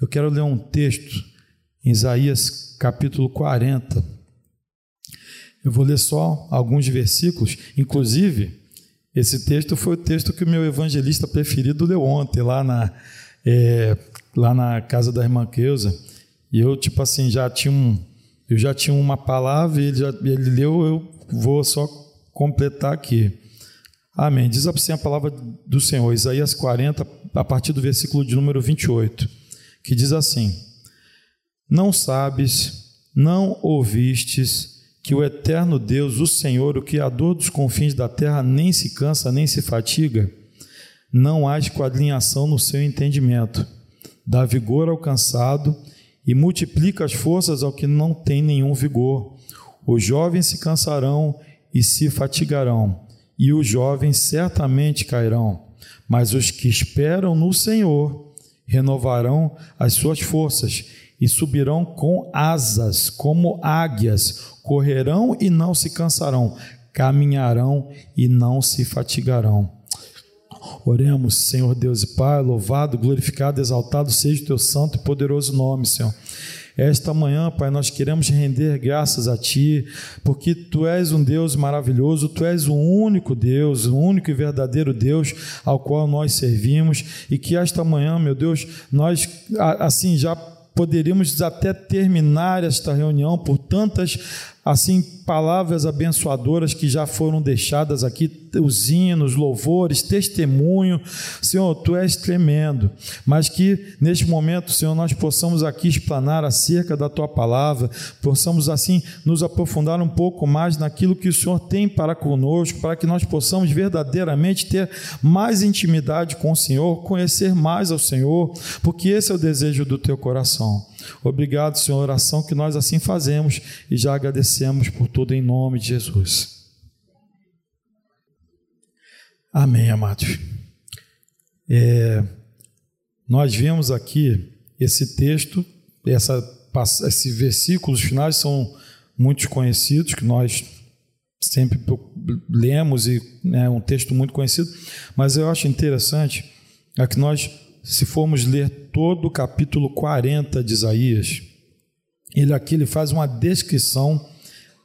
Eu quero ler um texto em Isaías capítulo 40. Eu vou ler só alguns versículos, inclusive, esse texto foi o texto que o meu evangelista preferido leu ontem, lá na, é, lá na casa da irmã Keusa. E eu, tipo assim, já tinha um, eu já tinha uma palavra e ele, já, ele leu, eu vou só completar aqui. Amém. Diz assim a palavra do Senhor, Isaías 40, a partir do versículo de número 28, que diz assim: Não sabes, não ouvistes que o eterno Deus, o Senhor, o Criador dos confins da terra, nem se cansa, nem se fatiga? Não há esquadrinhação no seu entendimento, dá vigor ao cansado e multiplica as forças ao que não tem nenhum vigor. Os jovens se cansarão e se fatigarão, e os jovens certamente cairão. Mas os que esperam no Senhor renovarão as suas forças e subirão com asas, como águias, correrão e não se cansarão, caminharão e não se fatigarão. Oremos, Senhor Deus e Pai, louvado, glorificado, exaltado seja o teu santo e poderoso nome, Senhor. Esta manhã, Pai, nós queremos render graças a Ti, porque Tu és um Deus maravilhoso, Tu és o único Deus, o único e verdadeiro Deus ao qual nós servimos, e que esta manhã, meu Deus, nós assim já poderíamos até terminar esta reunião por tantas assim palavras abençoadoras que já foram deixadas aqui, os hinos, louvores, testemunho. Senhor, tu és tremendo, mas que neste momento, Senhor, nós possamos aqui explanar acerca da tua palavra, possamos assim nos aprofundar um pouco mais naquilo que o Senhor tem para conosco, para que nós possamos verdadeiramente ter mais intimidade com o Senhor, conhecer mais ao Senhor, porque esse é o desejo do teu coração. Obrigado, Senhor, oração que nós assim fazemos e já agradecemos por tudo em nome de Jesus. Amém, amados. É, nós vemos aqui esse texto, essa, esses versículos finais são muito conhecidos, que nós sempre lemos e é né, um texto muito conhecido, mas eu acho interessante é que nós se formos ler todo o capítulo 40 de Isaías, ele aqui ele faz uma descrição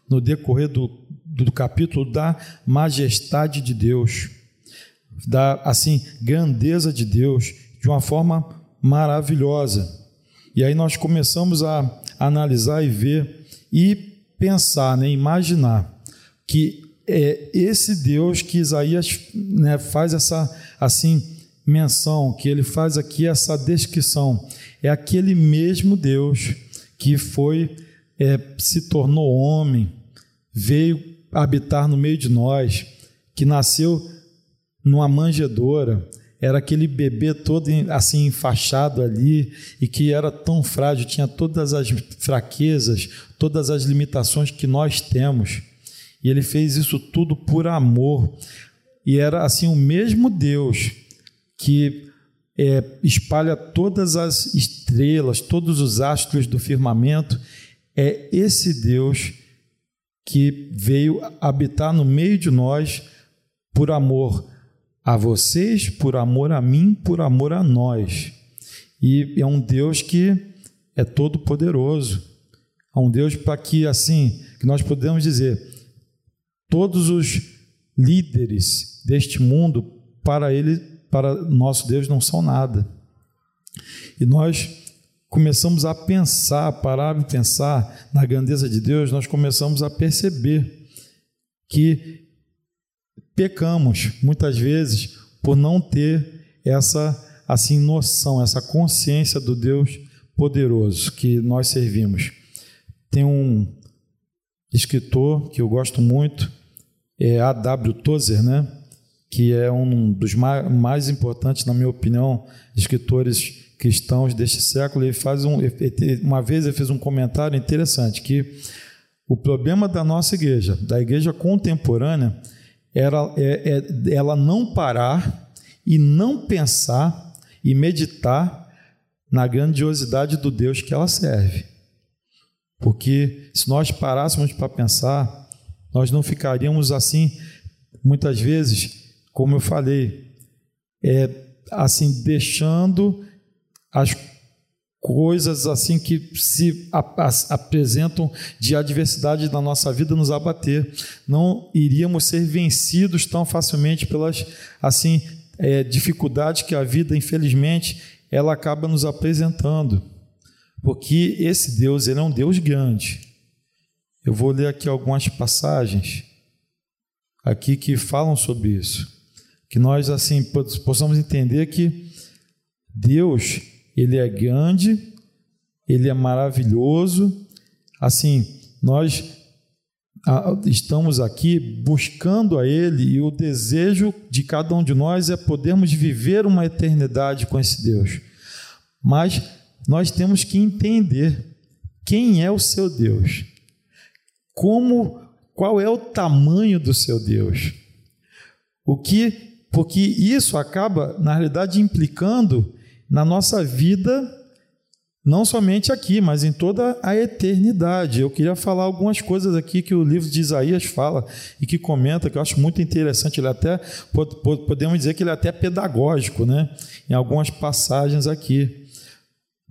no decorrer do, do capítulo da majestade de Deus, da assim grandeza de Deus, de uma forma maravilhosa. E aí nós começamos a analisar e ver e pensar, né, imaginar que é esse Deus que Isaías né, faz essa assim menção, que ele faz aqui essa descrição, é aquele mesmo Deus que foi, é, se tornou homem, veio habitar no meio de nós, que nasceu numa manjedoura, era aquele bebê todo assim enfaixado ali e que era tão frágil, tinha todas as fraquezas, todas as limitações que nós temos. E ele fez isso tudo por amor. E era assim o mesmo Deus que é, espalha todas as estrelas, todos os astros do firmamento, é esse Deus que veio habitar no meio de nós por amor a vocês, por amor a mim, por amor a nós. E é um Deus que é todo poderoso. É um Deus para que assim, que nós podemos dizer, todos os líderes deste mundo para ele para nosso Deus não são nada. E nós começamos a pensar, parar e pensar na grandeza de Deus, nós começamos a perceber que pecamos muitas vezes por não ter essa assim noção, essa consciência do Deus poderoso que nós servimos. Tem um escritor que eu gosto muito, é A.W. Tozer, né? Que é um dos mais, importantes, na minha opinião, escritores cristãos deste século. Ele faz um, uma vez ele fez um comentário interessante que o problema da nossa igreja, da igreja contemporânea, era é, é, ela não parar e não pensar e meditar na grandiosidade do Deus que ela serve. Porque se nós parássemos para pensar, nós não ficaríamos assim, muitas vezes, como eu falei, é assim deixando as coisas assim que se apresentam de adversidade na nossa vida nos abater. Não iríamos ser vencidos tão facilmente pelas assim é, dificuldades que a vida, infelizmente, ela acaba nos apresentando. Porque esse Deus, ele é um Deus grande. Eu vou ler aqui algumas passagens aqui que falam sobre isso, que nós assim possamos entender que Deus ele é grande, ele é maravilhoso. Assim, nós estamos aqui buscando a Ele e o desejo de cada um de nós é podermos viver uma eternidade com esse Deus. Mas nós temos que entender quem é o seu Deus, como, qual é o tamanho do seu Deus, o que, porque isso acaba na realidade implicando na nossa vida, não somente aqui, mas em toda a eternidade. Eu queria falar algumas coisas aqui que o livro de Isaías fala e que comenta, que eu acho muito interessante. Ele até, podemos dizer que ele é até pedagógico, né? Em algumas passagens aqui.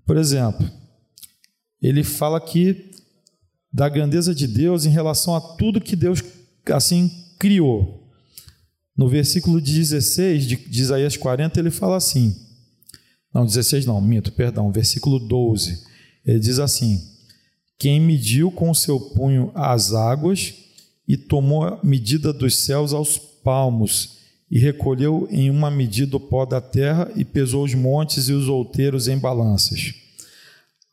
Por exemplo, ele fala aqui da grandeza de Deus em relação a tudo que Deus assim criou. No versículo 16 de Isaías 40, ele fala assim: não, 16 não, minto, perdão, versículo 12. Ele diz assim: Quem mediu com o seu punho as águas e tomou a medida dos céus aos palmos, e recolheu em uma medida o pó da terra e pesou os montes e os outeiros em balanças.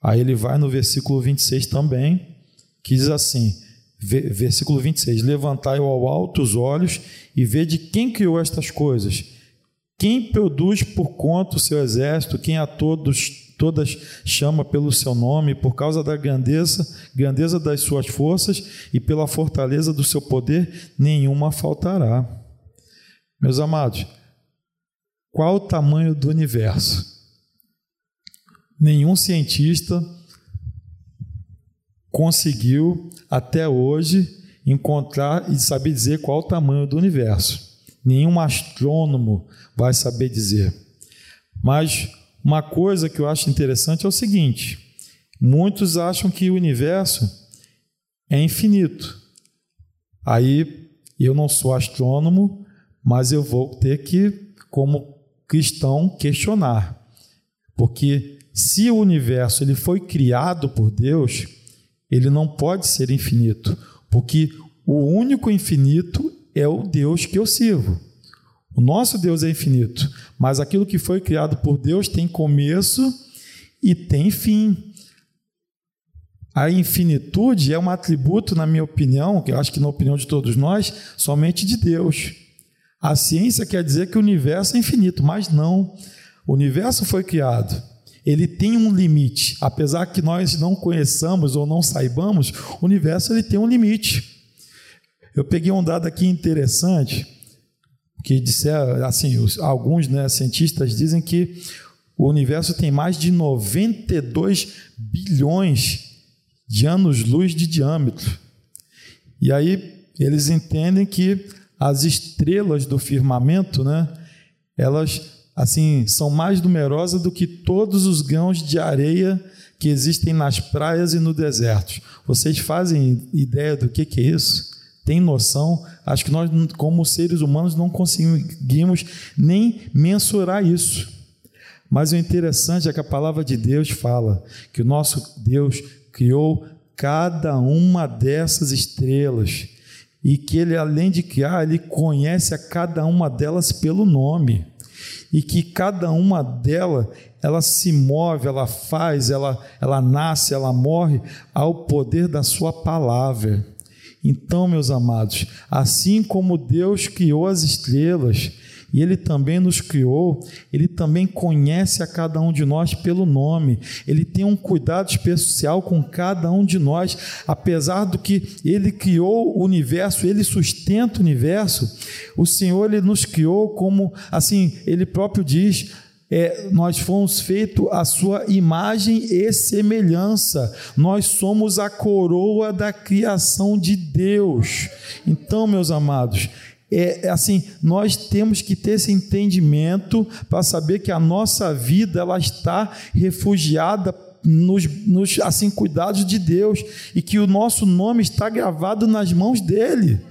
Aí ele vai no versículo 26 também, que diz assim: versículo 26: Levantai ao alto os olhos e vede quem criou estas coisas quem produz por conta o seu exército, quem a todos todas chama pelo seu nome, por causa da grandeza, grandeza das suas forças e pela fortaleza do seu poder, nenhuma faltará. Meus amados, qual o tamanho do universo? Nenhum cientista conseguiu até hoje encontrar e saber dizer qual o tamanho do universo. Nenhum astrônomo vai saber dizer. Mas uma coisa que eu acho interessante é o seguinte: muitos acham que o universo é infinito. Aí eu não sou astrônomo, mas eu vou ter que, como cristão, questionar. Porque se o universo ele foi criado por Deus, ele não pode ser infinito, porque o único infinito é o Deus que eu sirvo. O nosso Deus é infinito, mas aquilo que foi criado por Deus tem começo e tem fim. A infinitude é um atributo, na minha opinião, que eu acho que na opinião de todos nós, somente de Deus. A ciência quer dizer que o universo é infinito, mas não. O universo foi criado. Ele tem um limite. Apesar que nós não conheçamos ou não saibamos, o universo ele tem um limite. Eu peguei um dado aqui interessante que disseram, assim, alguns né, cientistas dizem que o universo tem mais de 92 bilhões de anos-luz de diâmetro. E aí eles entendem que as estrelas do firmamento, né, elas assim são mais numerosas do que todos os grãos de areia que existem nas praias e no deserto. Vocês fazem ideia do que, que é isso? Tem noção? Acho que nós, como seres humanos, não conseguimos nem mensurar isso. Mas o interessante é que a palavra de Deus fala que o nosso Deus criou cada uma dessas estrelas e que ele, além de criar, ele conhece a cada uma delas pelo nome e que cada uma delas ela se move, ela faz, ela, ela nasce, ela morre ao poder da sua palavra. Então, meus amados, assim como Deus criou as estrelas, e Ele também nos criou, Ele também conhece a cada um de nós pelo nome, Ele tem um cuidado especial com cada um de nós, apesar do que Ele criou o universo, Ele sustenta o universo, o Senhor Ele nos criou como, assim, Ele próprio diz, é, nós fomos feitos a sua imagem e semelhança. Nós somos a coroa da criação de Deus. Então, meus amados, é assim, nós temos que ter esse entendimento para saber que a nossa vida ela está refugiada nos, nos assim cuidados de Deus e que o nosso nome está gravado nas mãos dele.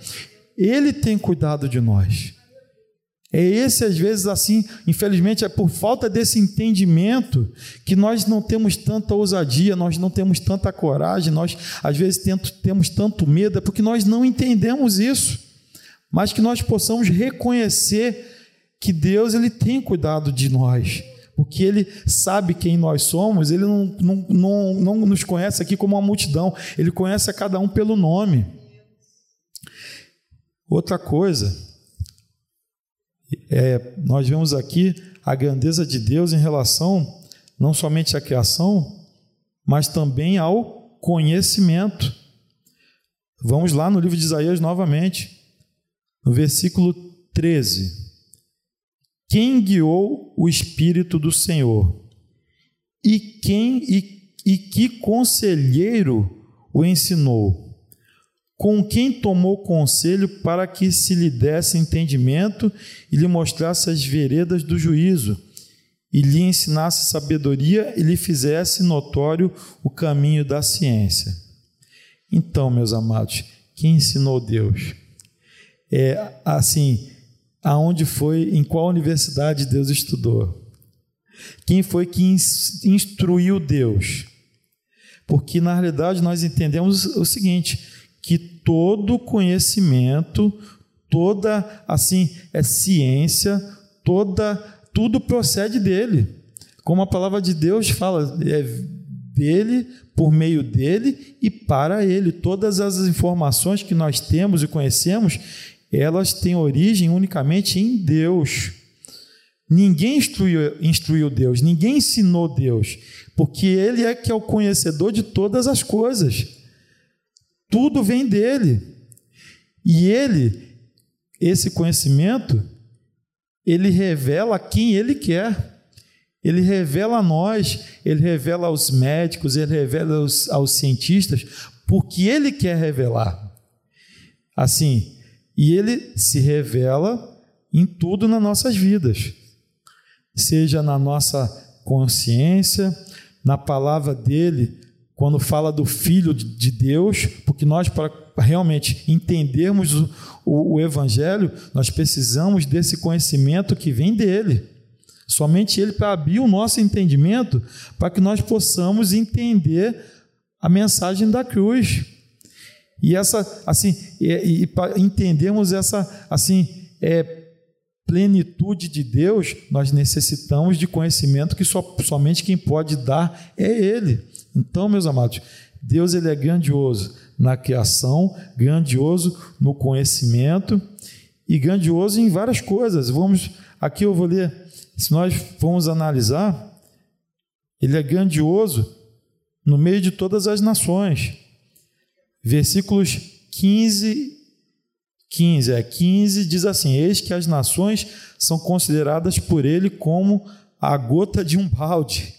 Ele tem cuidado de nós. É esse, às vezes, assim, infelizmente, é por falta desse entendimento que nós não temos tanta ousadia, nós não temos tanta coragem, nós, às vezes, temos tanto medo, é porque nós não entendemos isso. Mas que nós possamos reconhecer que Deus ele tem cuidado de nós, porque Ele sabe quem nós somos, Ele não, não, não, não nos conhece aqui como uma multidão, Ele conhece a cada um pelo nome. Outra coisa, é, nós vemos aqui a grandeza de Deus em relação não somente à criação, mas também ao conhecimento. Vamos lá no livro de Isaías novamente, no versículo 13. Quem guiou o Espírito do Senhor? E quem e, e que conselheiro o ensinou? Com quem tomou conselho para que se lhe desse entendimento e lhe mostrasse as veredas do juízo, e lhe ensinasse sabedoria e lhe fizesse notório o caminho da ciência? Então, meus amados, quem ensinou Deus? É assim, aonde foi, em qual universidade Deus estudou? Quem foi que instruiu Deus? Porque na realidade nós entendemos o seguinte, que todo conhecimento, toda assim é ciência, toda tudo procede dele. Como a palavra de Deus fala, é dele, por meio dele e para ele. Todas as informações que nós temos e conhecemos, elas têm origem unicamente em Deus. Ninguém instruiu, instruiu Deus, ninguém ensinou Deus, porque Ele é que é o conhecedor de todas as coisas. Tudo vem dele. E Ele, esse conhecimento, Ele revela quem Ele quer. Ele revela a nós, Ele revela aos médicos, Ele revela aos, aos cientistas, porque Ele quer revelar. Assim, e ele se revela em tudo nas nossas vidas, seja na nossa consciência, na palavra dele, quando fala do Filho de Deus, porque nós, para realmente entendermos o, o, o Evangelho, nós precisamos desse conhecimento que vem dele. Somente ele para abrir o nosso entendimento, para que nós possamos entender a mensagem da cruz. E essa, assim, e, e para entendermos essa, assim, é, plenitude de Deus, nós necessitamos de conhecimento que só, somente quem pode dar é Ele. Então, meus amados, Deus ele é grandioso na criação, grandioso no conhecimento e grandioso em várias coisas. Vamos, aqui eu vou ler, se nós formos analisar, ele é grandioso no meio de todas as nações versículos 15, 15, é 15 diz assim: Eis que as nações são consideradas por ele como a gota de um balde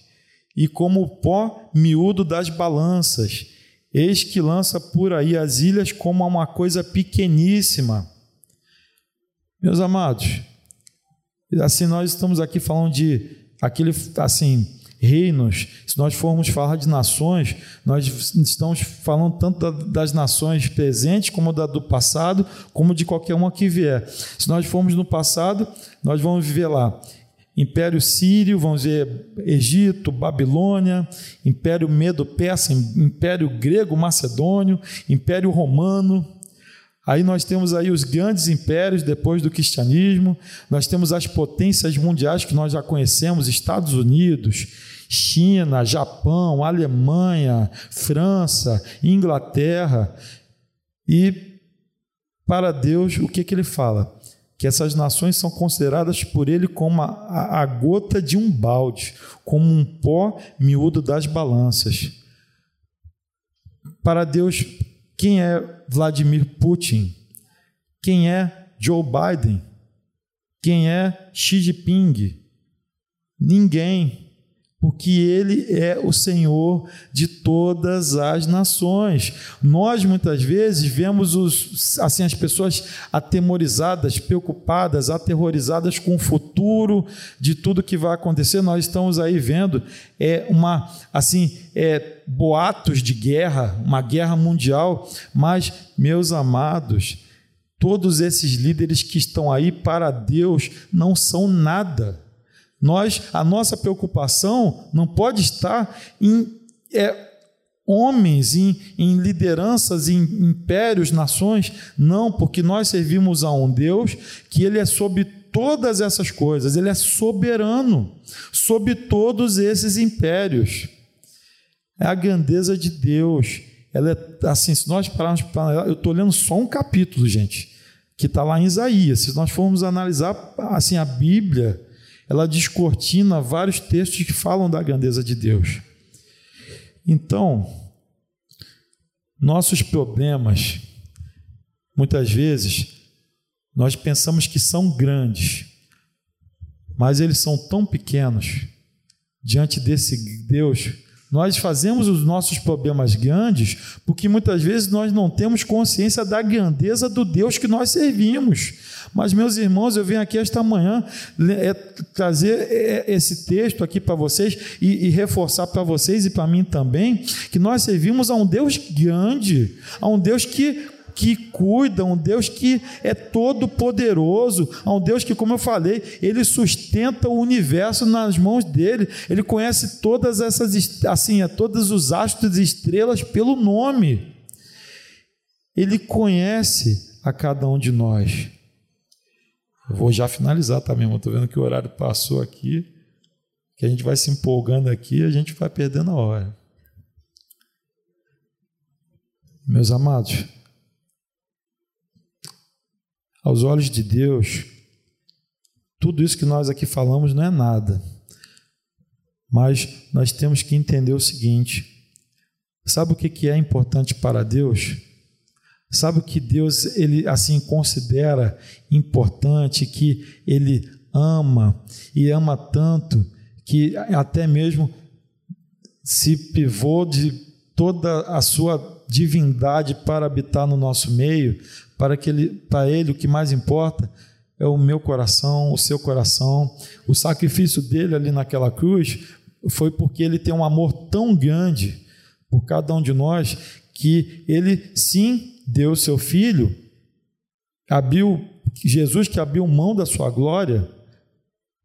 e como o pó miúdo das balanças. Eis que lança por aí as ilhas como uma coisa pequeníssima. Meus amados, assim nós estamos aqui falando de aquele assim reinos, se nós formos falar de nações, nós estamos falando tanto das nações presentes, como da do passado, como de qualquer uma que vier. Se nós formos no passado, nós vamos viver lá Império Sírio, vamos ver Egito, Babilônia, Império Medo-Persa, Império Grego-Macedônio, Império Romano, Aí nós temos aí os grandes impérios depois do cristianismo, nós temos as potências mundiais que nós já conhecemos, Estados Unidos, China, Japão, Alemanha, França, Inglaterra. E para Deus, o que, que ele fala? Que essas nações são consideradas por ele como a, a gota de um balde, como um pó miúdo das balanças. Para Deus, quem é Vladimir Putin? Quem é Joe Biden? Quem é Xi Jinping? Ninguém. Porque Ele é o Senhor de todas as nações. Nós muitas vezes vemos os, assim as pessoas atemorizadas, preocupadas, aterrorizadas com o futuro de tudo que vai acontecer. Nós estamos aí vendo é uma assim é, boatos de guerra, uma guerra mundial. Mas meus amados, todos esses líderes que estão aí para Deus não são nada nós, a nossa preocupação não pode estar em é, homens, em, em lideranças, em impérios, nações, não, porque nós servimos a um Deus que Ele é sobre todas essas coisas, Ele é soberano sobre todos esses impérios. É a grandeza de Deus. Ela é assim, se nós pararmos para eu estou lendo só um capítulo, gente, que está lá em Isaías. Se nós formos analisar assim a Bíblia, ela descortina vários textos que falam da grandeza de Deus. Então, nossos problemas, muitas vezes, nós pensamos que são grandes, mas eles são tão pequenos diante desse Deus nós fazemos os nossos problemas grandes porque muitas vezes nós não temos consciência da grandeza do Deus que nós servimos. Mas, meus irmãos, eu venho aqui esta manhã é, trazer é, esse texto aqui para vocês e, e reforçar para vocês e para mim também que nós servimos a um Deus grande, a um Deus que que cuida, um Deus que é todo poderoso, um Deus que, como eu falei, ele sustenta o universo nas mãos dele. Ele conhece todas essas assim, é, todos os astros e estrelas pelo nome. Ele conhece a cada um de nós. Eu vou já finalizar também, estou vendo que o horário passou aqui, que a gente vai se empolgando aqui, a gente vai perdendo a hora. Meus amados, aos olhos de Deus, tudo isso que nós aqui falamos não é nada. Mas nós temos que entender o seguinte: sabe o que é importante para Deus? Sabe o que Deus ele assim considera importante, que ele ama e ama tanto que até mesmo se pivou de toda a sua divindade para habitar no nosso meio, para que ele, para ele o que mais importa é o meu coração, o seu coração. O sacrifício dele ali naquela cruz foi porque ele tem um amor tão grande por cada um de nós que ele sim deu seu filho, abriu Jesus que abriu mão da sua glória,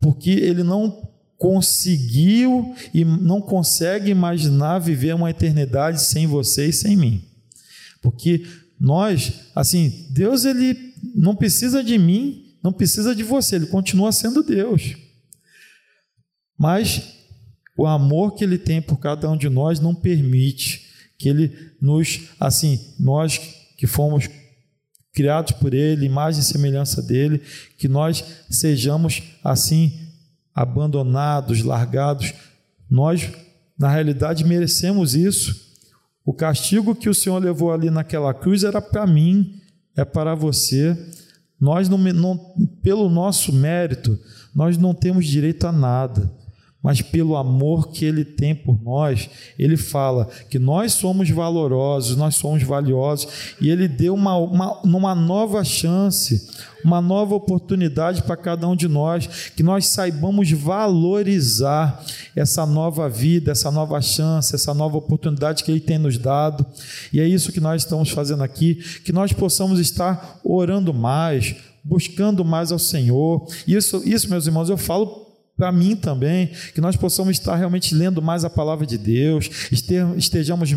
porque ele não conseguiu e não consegue imaginar viver uma eternidade sem você e sem mim. Porque nós, assim, Deus ele não precisa de mim, não precisa de você, ele continua sendo Deus. Mas o amor que ele tem por cada um de nós não permite que ele nos, assim, nós que fomos criados por ele, imagem e semelhança dele, que nós sejamos assim abandonados, largados. Nós, na realidade, merecemos isso. O castigo que o Senhor levou ali naquela cruz era para mim, é para você. Nós não, não, pelo nosso mérito, nós não temos direito a nada mas pelo amor que Ele tem por nós, Ele fala que nós somos valorosos, nós somos valiosos, e Ele deu uma, uma, uma nova chance, uma nova oportunidade para cada um de nós, que nós saibamos valorizar essa nova vida, essa nova chance, essa nova oportunidade que Ele tem nos dado, e é isso que nós estamos fazendo aqui, que nós possamos estar orando mais, buscando mais ao Senhor. Isso, isso meus irmãos, eu falo para mim também, que nós possamos estar realmente lendo mais a palavra de Deus, estejamos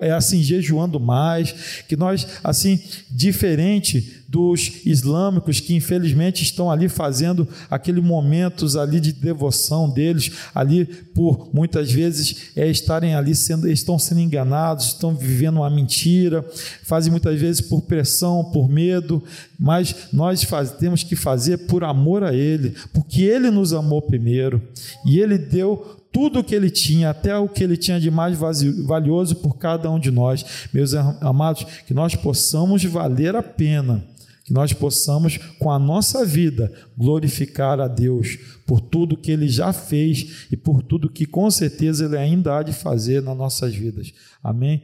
é assim jejuando mais, que nós assim diferente dos islâmicos que infelizmente estão ali fazendo aqueles momentos ali de devoção deles, ali por muitas vezes é estarem ali sendo estão sendo enganados, estão vivendo uma mentira, fazem muitas vezes por pressão, por medo, mas nós faz, temos que fazer por amor a ele, porque ele nos amou primeiro e ele deu tudo o que ele tinha, até o que ele tinha de mais valioso por cada um de nós. Meus amados, que nós possamos valer a pena que nós possamos, com a nossa vida, glorificar a Deus por tudo que Ele já fez e por tudo que com certeza Ele ainda há de fazer nas nossas vidas. Amém?